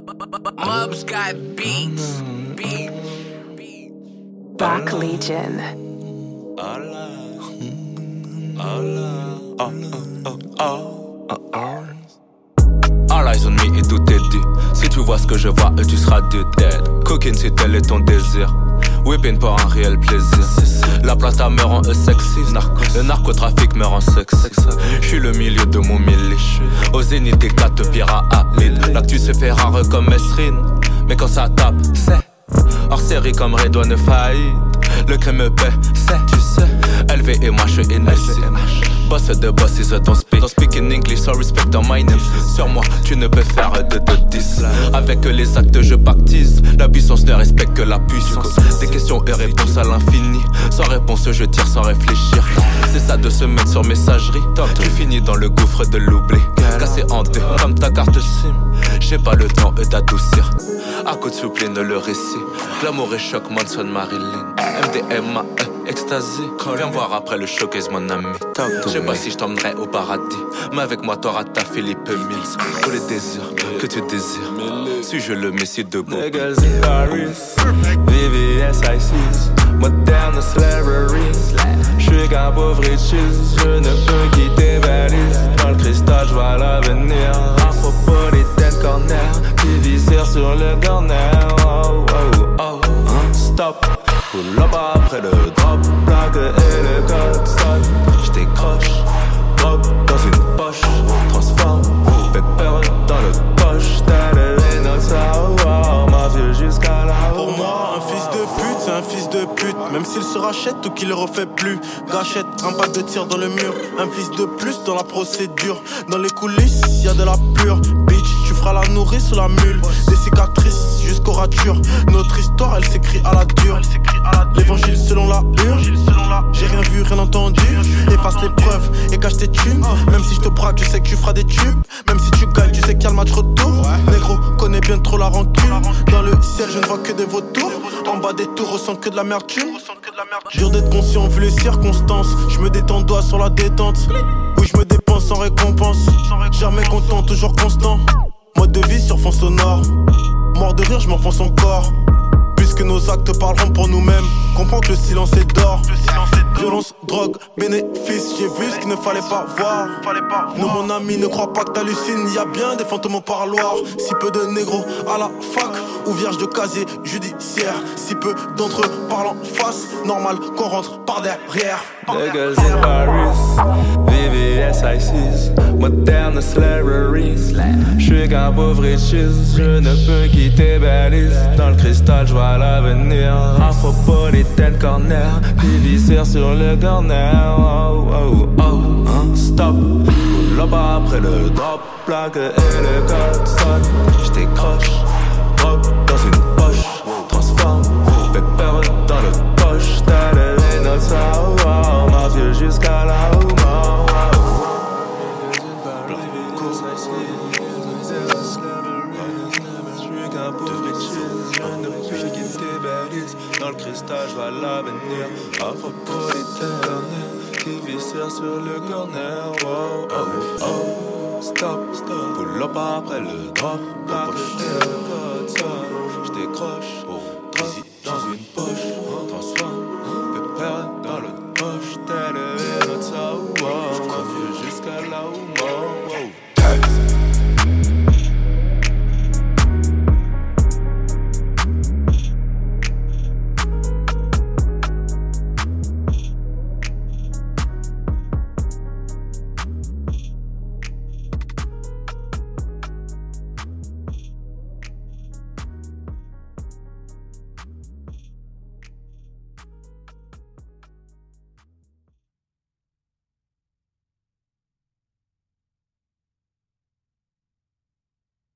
Mobs got beats. Beats. Back Legion. Oh, oh, oh, oh. Oh, oh. All eyes on me et tout est dit. Si tu vois ce que je vois, tu seras dead. Coquine si tel est ton désir. Whipping pour un réel plaisir. La plata me rend sexy. Le narcotrafic me rend sexe. Je suis le milieu de mon millier. Au zénith éclate pire à Là tu sais faire rare comme Esrine. Mais quand ça tape, c'est hors série comme Redouane Faïd. Le crème me paie, c'est, tu sais. LV et moi je suis Boss de boss is don't speak. Don't speak in English, so respect on my name. Sur moi, tu ne peux faire de 10. Avec les actes, je baptise. La puissance ne respecte que la puissance. Des questions et réponses à l'infini. Sans réponse, je tire sans réfléchir. C'est ça de se mettre sur messagerie. Tu finis dans le gouffre de l'oubli. Cassé en deux, comme ta carte SIM. J'ai pas le temps d'adoucir. À coup de le récit. L'amour est choc, Manson, Marilyn. MDMA, ecstasy. Viens voir après le showcase, mon ami. Je sais pas si je t'emmènerai au paradis. Mais avec moi, t'auras ta Philippe Mills. Tous les désirs que tu désires. Suis-je le messie de beau? Niggas in Paris, VVS ISIS, moderne slavery. J'suis qu'un pauvre riches, je ne peux quitter Valise. Dans le cristal, j'vois l'avenir. Sur le corner. Oh, oh, oh, stop. Pull up après le drop, plaque et le code sonne. J'décroche, drop dans une poche, transforme, pepper dans le poche. T'as le oh, mafieux jusqu'à là. Pour moi, un fils de pute, c'est un fils de pute. Même s'il se rachète ou qu'il le refait plus. Gâchette, un pas de tir dans le mur. Un fils de plus dans la procédure. Dans les coulisses, y a de la pure. Bitch, tu feras la nourrice ou la mule. Des cicatrices jusqu'aux ratures. Notre histoire, elle s'écrit à la dure. L'évangile selon la hurle. J'ai rien vu, rien entendu. Efface les preuves et cache tes thunes. Même si je te braque, je sais que tu feras des tubes. Même si tu gagnes, tu sais qu'il y a le match retour. Négro connais bien trop la rancune. Dans le ciel, je ne vois que des vautours. En bas des tours, ressens que de l'amertume. Dur d'être conscient vu les circonstances. Je me détends, doigt sur la détente. Oui, je me dépense sans récompense. Jamais content, toujours constant. Mode de vie sur fond sonore. Mort de rire, je m'enfonce encore que nos actes parleront pour nous-mêmes. Comprends que le silence est d'or. Violence, drogue, bénéfice, j'ai vu ce qu'il ne fallait pas voir. Non, mon ami, ne crois pas que t'hallucines. Y a bien des fantômes au parloir. Si peu de négros à la fac ou vierge de casier judiciaire. Si peu d'entre eux parlent en face, normal qu'on rentre par derrière. In Paris, VVS ISIS, moderne slavery. J'suis qu'un pauvre riches, je ne peux quitter Belize. Dans le cristal, j'vois l'avenir. Afropolitaine corner, puis sur le corner. Oh, oh, oh, hein, stop. Là-bas après le drop, plaque et le code sonne. J'décroche, drop Dans le cristal, je vois l'avenir. Afropolitaine, qui viscère sur le corner. Oh, oh, oh, stop, stop. Pull up après le drop. Que le je décroche.